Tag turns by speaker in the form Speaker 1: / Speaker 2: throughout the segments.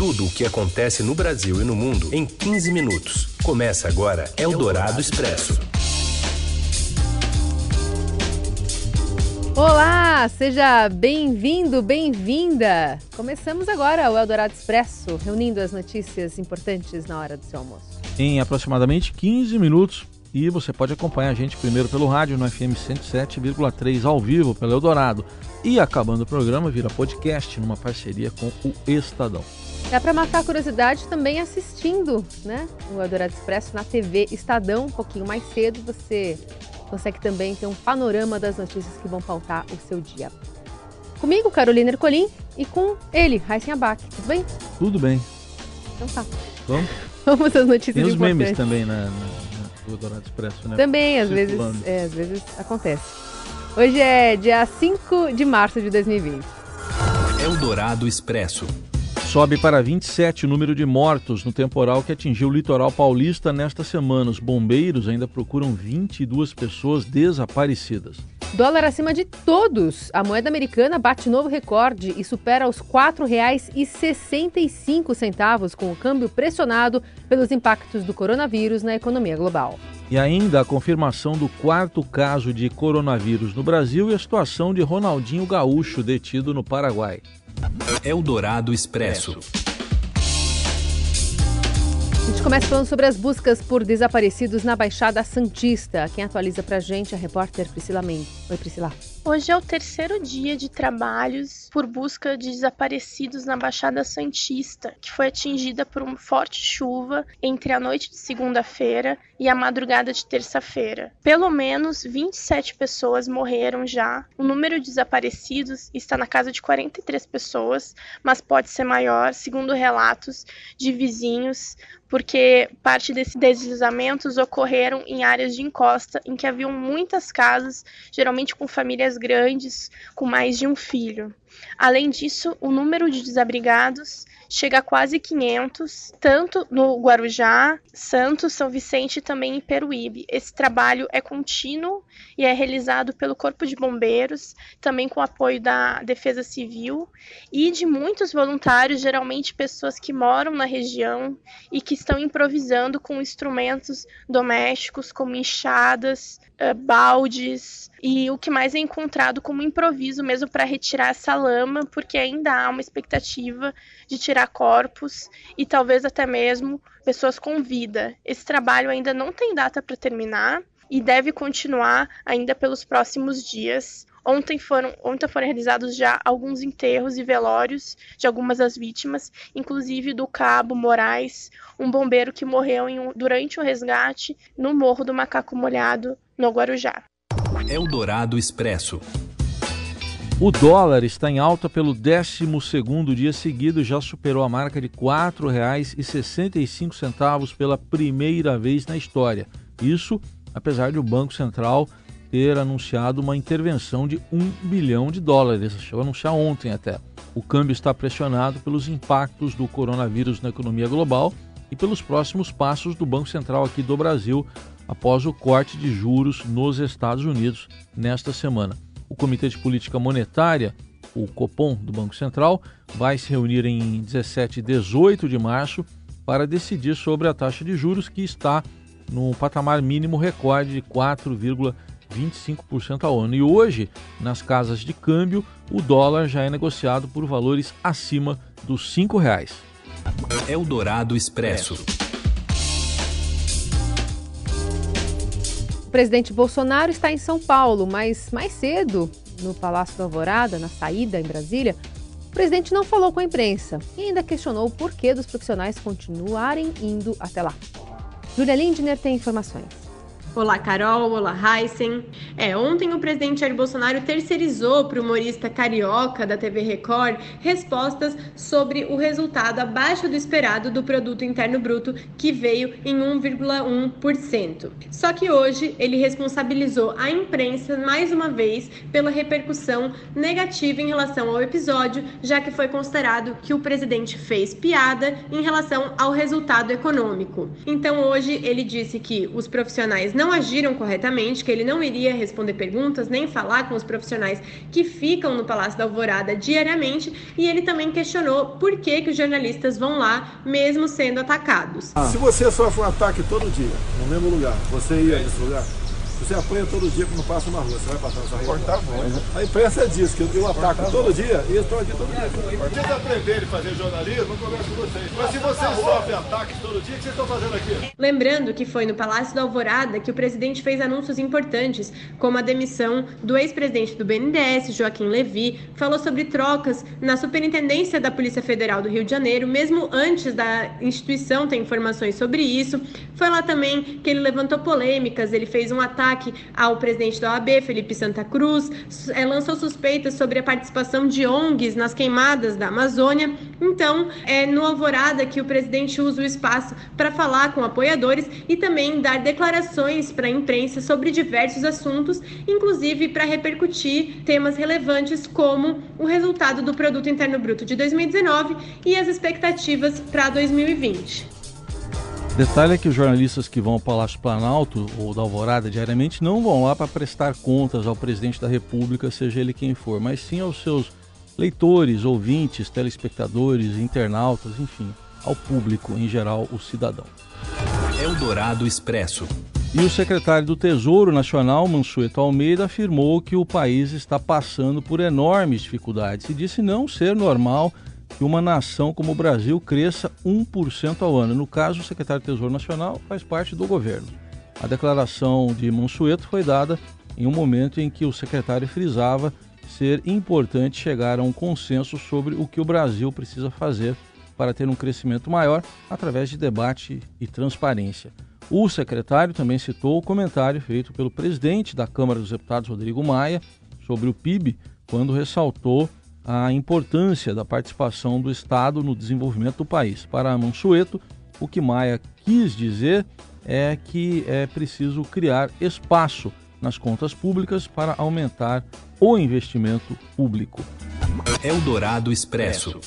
Speaker 1: tudo o que acontece no Brasil e no mundo em 15 minutos. Começa agora Eldorado Expresso.
Speaker 2: Olá, seja bem-vindo, bem-vinda. Começamos agora o Eldorado Expresso, reunindo as notícias importantes na hora do seu almoço.
Speaker 3: Em aproximadamente 15 minutos. E você pode acompanhar a gente primeiro pelo rádio no FM 107,3 ao vivo pelo Eldorado. E acabando o programa, vira podcast numa parceria com o Estadão.
Speaker 2: Dá para matar a curiosidade também assistindo né, o Eldorado Expresso na TV Estadão, um pouquinho mais cedo. Você consegue também ter um panorama das notícias que vão pautar o seu dia. Comigo, Carolina Ercolim, e com ele, Raíssen Abac. Tudo bem?
Speaker 3: Tudo bem.
Speaker 2: Então tá.
Speaker 3: Vamos?
Speaker 2: Vamos às notícias
Speaker 3: Tem os
Speaker 2: importantes.
Speaker 3: memes também na, na, no Eldorado Expresso, né?
Speaker 2: Também, às vezes, é, às vezes acontece. Hoje é dia 5 de março de 2020.
Speaker 1: Eldorado Expresso.
Speaker 3: Sobe para 27 o número de mortos no temporal que atingiu o litoral paulista nesta semana. Os bombeiros ainda procuram 22 pessoas desaparecidas.
Speaker 2: Dólar acima de todos. A moeda americana bate novo recorde e supera os R$ 4,65 com o câmbio pressionado pelos impactos do coronavírus na economia global.
Speaker 3: E ainda a confirmação do quarto caso de coronavírus no Brasil e a situação de Ronaldinho Gaúcho detido no Paraguai.
Speaker 1: Eldorado Expresso.
Speaker 2: A gente começa falando sobre as buscas por desaparecidos na Baixada Santista. Quem atualiza pra gente é a repórter Priscila Mendes. Oi, Priscila.
Speaker 4: Hoje é o terceiro dia de trabalhos por busca de desaparecidos na Baixada Santista, que foi atingida por uma forte chuva entre a noite de segunda-feira e a madrugada de terça-feira. Pelo menos 27 pessoas morreram já. O número de desaparecidos está na casa de 43 pessoas, mas pode ser maior, segundo relatos de vizinhos, porque parte desses deslizamentos ocorreram em áreas de encosta em que haviam muitas casas, geralmente com famílias grandes, com mais de um filho. Além disso, o número de desabrigados chega a quase 500, tanto no Guarujá, Santos, São Vicente e também em Peruíbe. Esse trabalho é contínuo e é realizado pelo Corpo de Bombeiros, também com apoio da Defesa Civil e de muitos voluntários, geralmente pessoas que moram na região e que estão improvisando com instrumentos domésticos como enxadas, eh, baldes e o que mais é encontrado como improviso mesmo para retirar essa lama, porque ainda há uma expectativa de tirar corpos e talvez até mesmo pessoas com vida. Esse trabalho ainda não tem data para terminar e deve continuar ainda pelos próximos dias. Ontem foram, ontem foram realizados já alguns enterros e velórios de algumas das vítimas, inclusive do Cabo Moraes, um bombeiro que morreu um- durante o resgate no Morro do Macaco Molhado, no Guarujá.
Speaker 1: Eldorado Expresso.
Speaker 3: O dólar está em alta pelo 12º dia seguido já superou a marca de R$ 4,65 pela primeira vez na história. Isso apesar de o Banco Central ter anunciado uma intervenção de 1 bilhão de dólares. Chegou a anunciar ontem até. O câmbio está pressionado pelos impactos do coronavírus na economia global e pelos próximos passos do Banco Central aqui do Brasil após o corte de juros nos Estados Unidos nesta semana. O Comitê de Política Monetária, o Copom do Banco Central, vai se reunir em 17 e 18 de março para decidir sobre a taxa de juros que está no patamar mínimo recorde de 4,25% ao ano. E hoje, nas casas de câmbio, o dólar já é negociado por valores acima dos R$ 5,00.
Speaker 1: Eldorado Expresso.
Speaker 2: O presidente Bolsonaro está em São Paulo, mas mais cedo, no Palácio da Alvorada, na saída em Brasília, o presidente não falou com a imprensa e ainda questionou o porquê dos profissionais continuarem indo até lá. Júlia Lindner tem informações.
Speaker 5: Olá, Carol. Olá, Heisen. É, ontem o presidente Jair Bolsonaro terceirizou para o humorista carioca da TV Record respostas sobre o resultado abaixo do esperado do produto interno bruto, que veio em 1,1%. Só que hoje ele responsabilizou a imprensa mais uma vez pela repercussão negativa em relação ao episódio, já que foi considerado que o presidente fez piada em relação ao resultado econômico. Então hoje ele disse que os profissionais não agiram corretamente, que ele não iria responder perguntas nem falar com os profissionais que ficam no Palácio da Alvorada diariamente, e ele também questionou por que, que os jornalistas vão lá mesmo sendo atacados.
Speaker 6: Se você sofre um ataque todo dia, no mesmo lugar, você ia nesse lugar? Você apanha todo dia quando passa na rua, você vai passar nessa rua. Cortar a imprensa diz que eu ataco todo dia e eu estou aqui todo dia. Vocês aprenderem a fazer jornalismo, eu converso com vocês. Mas se vocês sofrem ataques todo dia, o que vocês estão fazendo aqui?
Speaker 5: Lembrando que foi no Palácio da Alvorada que o presidente fez anúncios importantes, como a demissão do ex-presidente do BNDES, Joaquim Levy, falou sobre trocas na Superintendência da Polícia Federal do Rio de Janeiro, mesmo antes da instituição ter informações sobre isso. Foi lá também que ele levantou polêmicas, ele fez um ataque ataque ao presidente da OAB, Felipe Santa Cruz, é, lançou suspeitas sobre a participação de ONGs nas queimadas da Amazônia. Então, é no Alvorada que o presidente usa o espaço para falar com apoiadores e também dar declarações para a imprensa sobre diversos assuntos, inclusive para repercutir temas relevantes como o resultado do Produto Interno Bruto de 2019 e as expectativas para 2020.
Speaker 3: Detalhe é que os jornalistas que vão ao Palácio Planalto ou da Alvorada diariamente não vão lá para prestar contas ao presidente da República, seja ele quem for, mas sim aos seus leitores, ouvintes, telespectadores, internautas, enfim, ao público em geral, o cidadão.
Speaker 1: Eldorado Expresso.
Speaker 3: E o secretário do Tesouro Nacional, Mansueto Almeida, afirmou que o país está passando por enormes dificuldades e disse não ser normal que uma nação como o Brasil cresça 1% ao ano. No caso, o secretário do Tesouro Nacional faz parte do governo. A declaração de Mansueto foi dada em um momento em que o secretário frisava ser importante chegar a um consenso sobre o que o Brasil precisa fazer para ter um crescimento maior através de debate e transparência. O secretário também citou o comentário feito pelo presidente da Câmara dos Deputados, Rodrigo Maia, sobre o PIB, quando ressaltou a importância da participação do Estado no desenvolvimento do país. Para Mansueto, o que Maia quis dizer é que é preciso criar espaço nas contas públicas para aumentar o investimento público.
Speaker 1: Eldorado Expresso.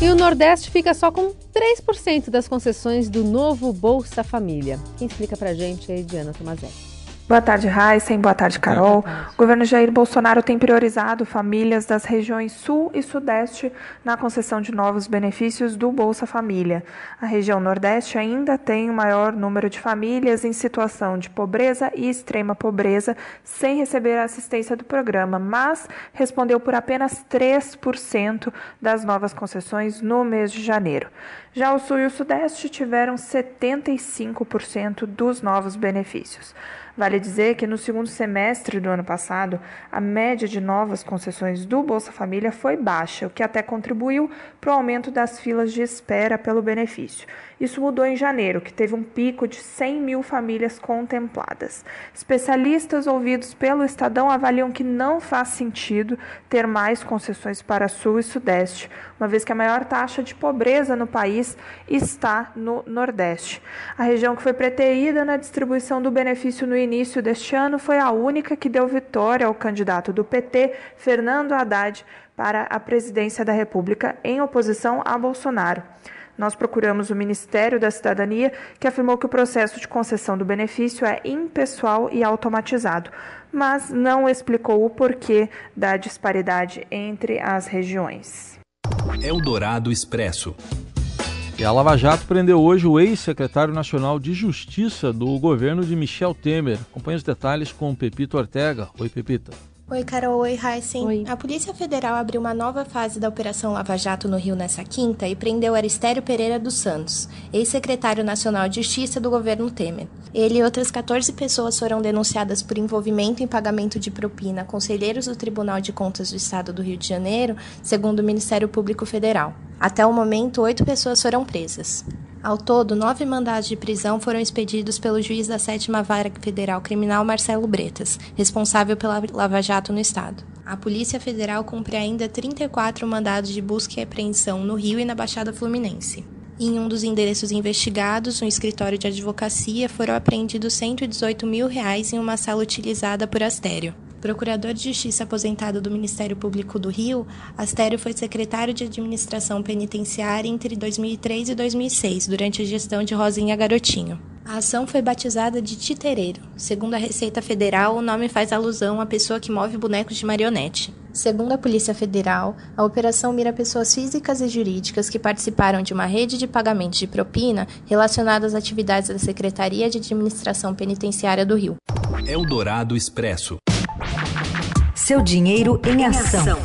Speaker 2: E o Nordeste fica só com 3% das concessões do novo Bolsa Família. Quem explica pra gente é a Diana Tomazelli.
Speaker 7: Boa tarde, Heisen. Boa tarde, Carol. O governo Jair Bolsonaro tem priorizado famílias das regiões Sul e Sudeste na concessão de novos benefícios do Bolsa Família. A região Nordeste ainda tem o maior número de famílias em situação de pobreza e extrema pobreza sem receber a assistência do programa, mas respondeu por apenas 3% das novas concessões no mês de janeiro. Já o Sul e o Sudeste tiveram 75% dos novos benefícios. Vale dizer que no segundo semestre do ano passado, a média de novas concessões do Bolsa Família foi baixa, o que até contribuiu para o aumento das filas de espera pelo benefício. Isso mudou em janeiro, que teve um pico de 100 mil famílias contempladas. Especialistas ouvidos pelo Estadão avaliam que não faz sentido ter mais concessões para Sul e Sudeste, uma vez que a maior taxa de pobreza no país está no Nordeste. A região que foi preterida na distribuição do benefício no início deste ano foi a única que deu vitória ao candidato do PT, Fernando Haddad, para a presidência da República em oposição a Bolsonaro. Nós procuramos o Ministério da Cidadania, que afirmou que o processo de concessão do benefício é impessoal e automatizado, mas não explicou o porquê da disparidade entre as regiões.
Speaker 1: Eldorado Expresso.
Speaker 3: E a Lava Jato prendeu hoje o ex-secretário nacional de Justiça do governo de Michel Temer. Acompanhe os detalhes com Pepito Ortega. Oi, Pepita.
Speaker 8: Oi, Carol. Oi, Heisen. Oi. A Polícia Federal abriu uma nova fase da Operação Lava Jato no Rio nessa quinta e prendeu Aristério Pereira dos Santos, ex-secretário nacional de Justiça do governo Temer. Ele e outras 14 pessoas foram denunciadas por envolvimento em pagamento de propina a conselheiros do Tribunal de Contas do Estado do Rio de Janeiro, segundo o Ministério Público Federal. Até o momento, oito pessoas foram presas. Ao todo, nove mandados de prisão foram expedidos pelo juiz da sétima vara federal criminal Marcelo Bretas, responsável pela Lava Jato no estado. A Polícia Federal cumpre ainda 34 mandados de busca e apreensão no Rio e na Baixada Fluminense. Em um dos endereços investigados, um escritório de advocacia, foram apreendidos 118 mil reais em uma sala utilizada por Astério. Procurador de Justiça aposentado do Ministério Público do Rio, Astério foi secretário de Administração Penitenciária entre 2003 e 2006, durante a gestão de Rosinha Garotinho. A ação foi batizada de Titereiro. Segundo a Receita Federal, o nome faz alusão à pessoa que move bonecos de marionete. Segundo a Polícia Federal, a operação mira pessoas físicas e jurídicas que participaram de uma rede de pagamentos de propina relacionada às atividades da Secretaria de Administração Penitenciária do Rio.
Speaker 1: Eldorado Expresso.
Speaker 9: Seu dinheiro em ação.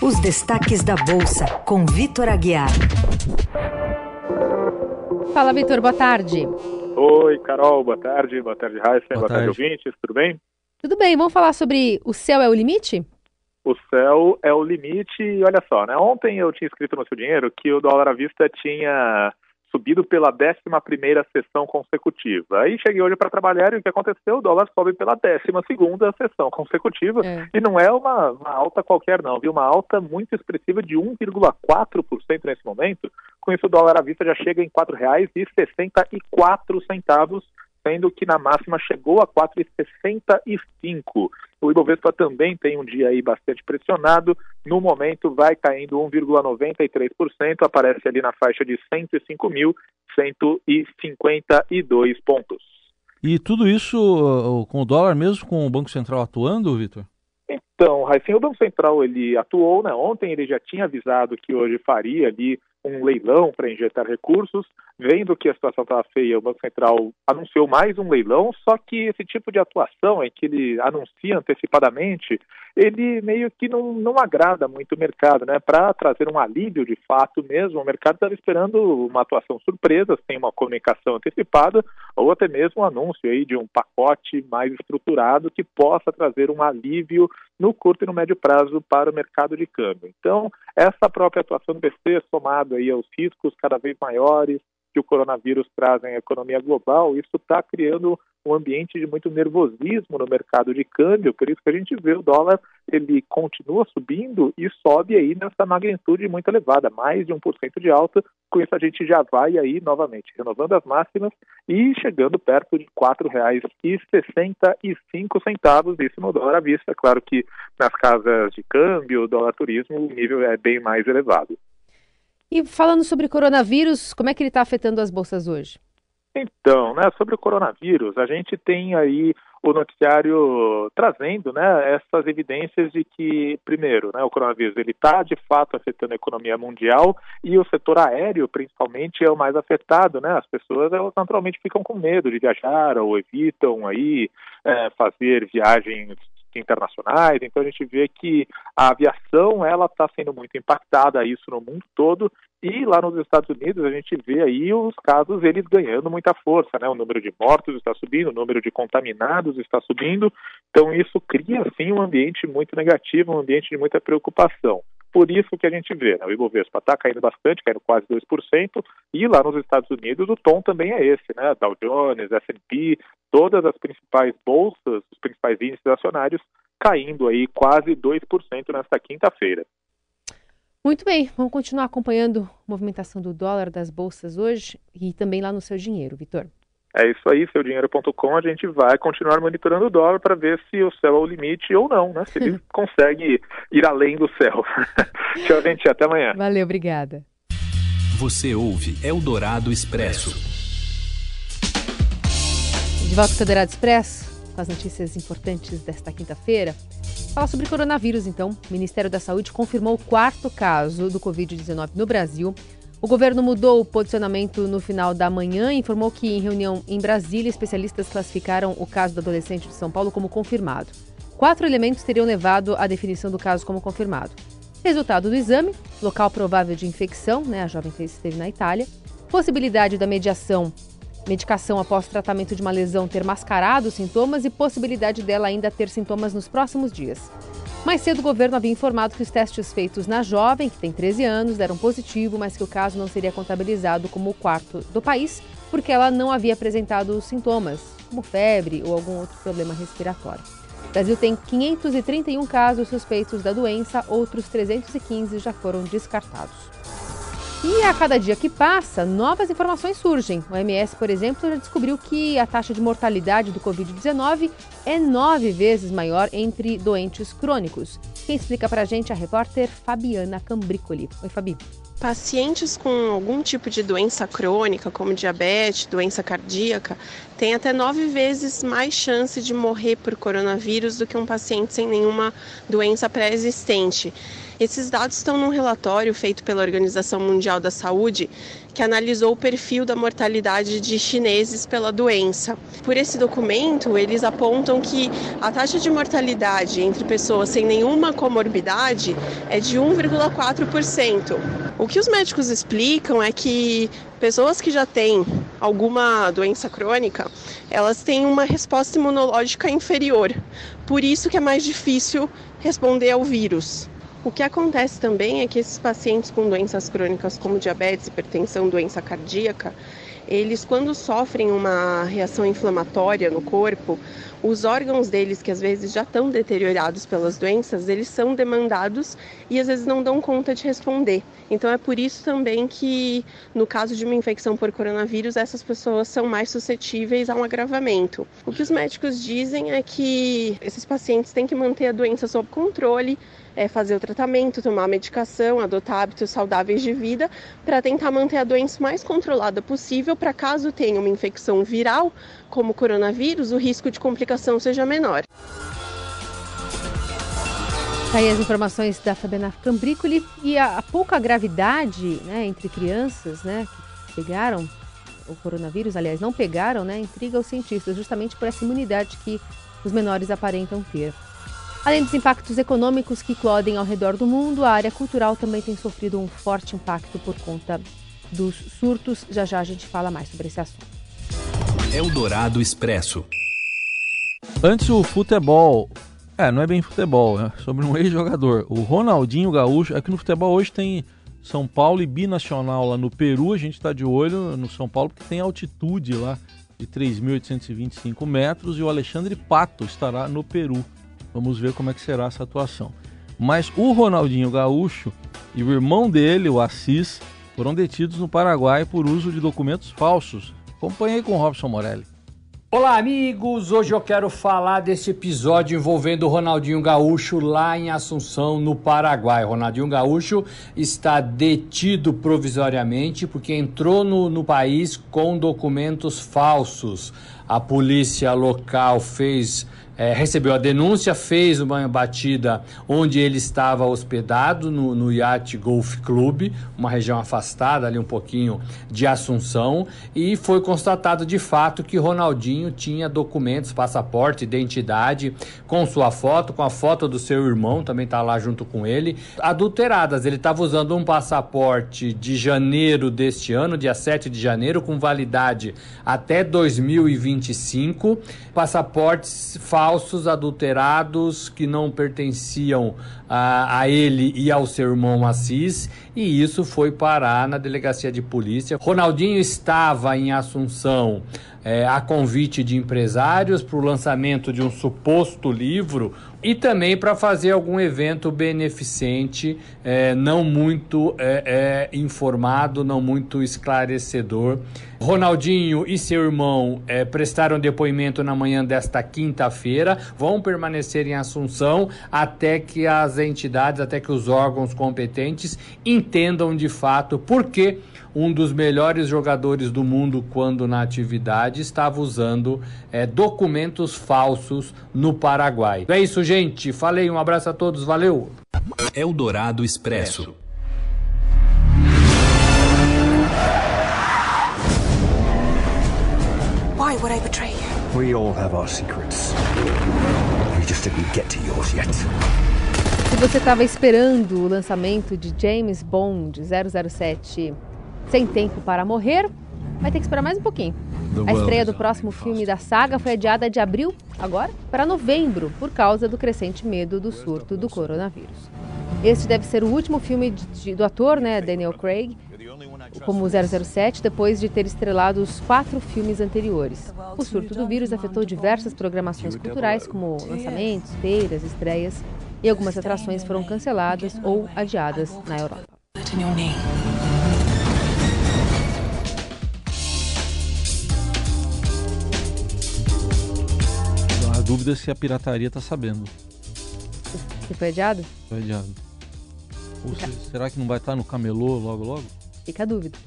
Speaker 9: Os destaques da Bolsa, com Vitor Aguiar.
Speaker 2: Fala, Vitor, boa tarde.
Speaker 10: Oi, Carol, boa tarde. Boa tarde, Raíssa. Boa, boa tarde. tarde, ouvintes. Tudo bem?
Speaker 2: Tudo bem. Vamos falar sobre o céu é o limite?
Speaker 10: o céu é o limite. E olha só, né? Ontem eu tinha escrito no seu dinheiro que o dólar à vista tinha subido pela 11 sessão consecutiva. Aí cheguei hoje para trabalhar e o que aconteceu? O dólar sobe pela 12 sessão consecutiva é. e não é uma, uma, alta qualquer não, viu? Uma alta muito expressiva de 1,4% nesse momento. Com isso o dólar à vista já chega em R$ 4,64 sendo que na máxima chegou a 4,65. O Ibovespa também tem um dia aí bastante pressionado. No momento vai caindo 1,93%, aparece ali na faixa de 105.152 pontos.
Speaker 3: E tudo isso com o dólar mesmo, com o Banco Central atuando, Vitor?
Speaker 10: Então, Raíssa, o Banco Central ele atuou, né? Ontem ele já tinha avisado que hoje faria ali um leilão para injetar recursos. Vendo que a situação estava feia, o Banco Central anunciou mais um leilão, só que esse tipo de atuação em que ele anuncia antecipadamente, ele meio que não, não agrada muito o mercado, né? Para trazer um alívio de fato mesmo, o mercado estava esperando uma atuação surpresa, sem uma comunicação antecipada, ou até mesmo um anúncio aí de um pacote mais estruturado que possa trazer um alívio no curto e no médio prazo para o mercado de câmbio. Então, essa própria atuação do BC, aí aos riscos cada vez maiores, que o coronavírus traz em economia global, isso está criando um ambiente de muito nervosismo no mercado de câmbio, por isso que a gente vê o dólar, ele continua subindo e sobe aí nessa magnitude muito elevada, mais de 1% de alta, com isso a gente já vai aí novamente renovando as máximas e chegando perto de R$ 4,65, isso no dólar à vista, claro que nas casas de câmbio, dólar turismo, o nível é bem mais elevado.
Speaker 2: E falando sobre coronavírus, como é que ele está afetando as bolsas hoje?
Speaker 10: Então, né, sobre o coronavírus, a gente tem aí o noticiário trazendo né, essas evidências de que, primeiro, né, o coronavírus está de fato afetando a economia mundial e o setor aéreo, principalmente, é o mais afetado. Né? As pessoas elas naturalmente ficam com medo de viajar ou evitam aí é, fazer viagens internacionais. Então a gente vê que a aviação ela está sendo muito impactada isso no mundo todo e lá nos Estados Unidos a gente vê aí os casos eles ganhando muita força, né? O número de mortos está subindo, o número de contaminados está subindo. Então isso cria sim um ambiente muito negativo, um ambiente de muita preocupação. Por isso que a gente vê, né? o Ibovespa está caindo bastante, caindo quase 2%, e lá nos Estados Unidos o tom também é esse, né? Dow Jones, S&P, todas as principais bolsas, os principais índices acionários caindo aí quase 2% nesta quinta-feira.
Speaker 2: Muito bem, vamos continuar acompanhando a movimentação do dólar das bolsas hoje e também lá no seu dinheiro, Vitor.
Speaker 10: É isso aí, seudinheiro.com. A gente vai continuar monitorando o dólar para ver se o céu é o limite ou não, né? Se ele consegue ir além do céu. Tchau, gente. Até amanhã.
Speaker 2: Valeu, obrigada.
Speaker 1: Você ouve Eldorado Expresso.
Speaker 2: De volta ao Eldorado Expresso, com as notícias importantes desta quinta-feira. Fala sobre coronavírus, então. O Ministério da Saúde confirmou o quarto caso do Covid-19 no Brasil. O governo mudou o posicionamento no final da manhã e informou que, em reunião em Brasília, especialistas classificaram o caso do adolescente de São Paulo como confirmado. Quatro elementos teriam levado à definição do caso como confirmado. Resultado do exame, local provável de infecção, né, a jovem esteve na Itália, possibilidade da mediação, medicação após tratamento de uma lesão ter mascarado os sintomas e possibilidade dela ainda ter sintomas nos próximos dias. Mais cedo, o governo havia informado que os testes feitos na jovem, que tem 13 anos, deram positivo, mas que o caso não seria contabilizado como o quarto do país, porque ela não havia apresentado sintomas, como febre ou algum outro problema respiratório. O Brasil tem 531 casos suspeitos da doença, outros 315 já foram descartados. E a cada dia que passa, novas informações surgem. O MS, por exemplo, já descobriu que a taxa de mortalidade do Covid-19 é nove vezes maior entre doentes crônicos. Quem explica pra gente é a repórter Fabiana Cambricoli. Oi, Fabi.
Speaker 11: pacientes com algum tipo de doença crônica, como diabetes, doença cardíaca, têm até nove vezes mais chance de morrer por coronavírus do que um paciente sem nenhuma doença pré-existente. Esses dados estão num relatório feito pela Organização Mundial da Saúde, que analisou o perfil da mortalidade de chineses pela doença. Por esse documento, eles apontam que a taxa de mortalidade entre pessoas sem nenhuma comorbidade é de 1,4%. O que os médicos explicam é que pessoas que já têm alguma doença crônica, elas têm uma resposta imunológica inferior. Por isso que é mais difícil responder ao vírus. O que acontece também é que esses pacientes com doenças crônicas como diabetes, hipertensão, doença cardíaca, eles quando sofrem uma reação inflamatória no corpo, os órgãos deles que às vezes já estão deteriorados pelas doenças, eles são demandados e às vezes não dão conta de responder. Então é por isso também que no caso de uma infecção por coronavírus, essas pessoas são mais suscetíveis a um agravamento. O que os médicos dizem é que esses pacientes têm que manter a doença sob controle, é, fazer o tratamento, tomar medicação, adotar hábitos saudáveis de vida para tentar manter a doença mais controlada possível para caso tenha uma infecção viral, como coronavírus, o risco de complicação seja menor.
Speaker 2: Tá aí as informações da Fabiana Cambricoli e a, a pouca gravidade né, entre crianças né, que pegaram o coronavírus, aliás, não pegaram, né, intriga os cientistas, justamente por essa imunidade que os menores aparentam ter. Além dos impactos econômicos que eclodem ao redor do mundo, a área cultural também tem sofrido um forte impacto por conta dos surtos. Já já a gente fala mais sobre esse assunto.
Speaker 1: Eldorado Expresso.
Speaker 3: Antes o futebol. É, não é bem futebol, é sobre um ex-jogador. O Ronaldinho Gaúcho. É que no futebol hoje tem São Paulo e Binacional lá no Peru. A gente está de olho no São Paulo porque tem altitude lá de 3.825 metros e o Alexandre Pato estará no Peru. Vamos ver como é que será essa atuação. Mas o Ronaldinho Gaúcho e o irmão dele, o Assis, foram detidos no Paraguai por uso de documentos falsos. Acompanhei com o Robson Morelli.
Speaker 12: Olá, amigos! Hoje eu quero falar desse episódio envolvendo o Ronaldinho Gaúcho lá em Assunção, no Paraguai. Ronaldinho Gaúcho está detido provisoriamente porque entrou no, no país com documentos falsos. A polícia local fez é, recebeu a denúncia, fez uma batida onde ele estava hospedado no, no Yacht Golf Club, uma região afastada ali um pouquinho de Assunção, e foi constatado de fato que Ronaldinho tinha documentos, passaporte, identidade, com sua foto, com a foto do seu irmão, também está lá junto com ele, adulteradas. Ele estava usando um passaporte de janeiro deste ano, dia 7 de janeiro, com validade até 2025, passaportes falsos falsos, adulterados, que não pertenciam a, ele e ao seu irmão Assis, e isso foi parar na delegacia de polícia. Ronaldinho estava em Assunção é, a convite de empresários para o lançamento de um suposto livro e também para fazer algum evento beneficente, é, não muito é, é, informado, não muito esclarecedor. Ronaldinho e seu irmão é, prestaram depoimento na manhã desta quinta-feira, vão permanecer em Assunção até que as entidades, até que os órgãos competentes entendam de fato por que um dos melhores jogadores do mundo quando na atividade estava usando é, documentos falsos no Paraguai. É isso, gente. Falei, um abraço a todos, valeu.
Speaker 1: Eldorado Expresso.
Speaker 13: Why would I betray you? We all have our secrets. You just didn't get to yours yet.
Speaker 2: Se você estava esperando o lançamento de James Bond 007 Sem Tempo para Morrer, vai ter que esperar mais um pouquinho. A estreia do próximo filme da saga foi adiada de abril, agora, para novembro, por causa do crescente medo do surto do coronavírus. Este deve ser o último filme de, de, do ator, né, Daniel Craig, como 007, depois de ter estrelado os quatro filmes anteriores. O surto do vírus afetou diversas programações culturais, como lançamentos, feiras, estreias, e algumas atrações foram canceladas ou adiadas na Europa.
Speaker 3: Então, a dúvida é se a pirataria está sabendo.
Speaker 2: Se foi adiado?
Speaker 3: Foi adiado. Ou se, será que não vai estar no camelô logo logo?
Speaker 2: Fica a dúvida.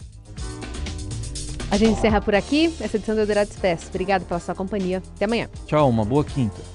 Speaker 2: A gente encerra por aqui. Essa edição do Eldorado Expresso. Obrigada pela sua companhia. Até amanhã.
Speaker 3: Tchau, uma boa quinta.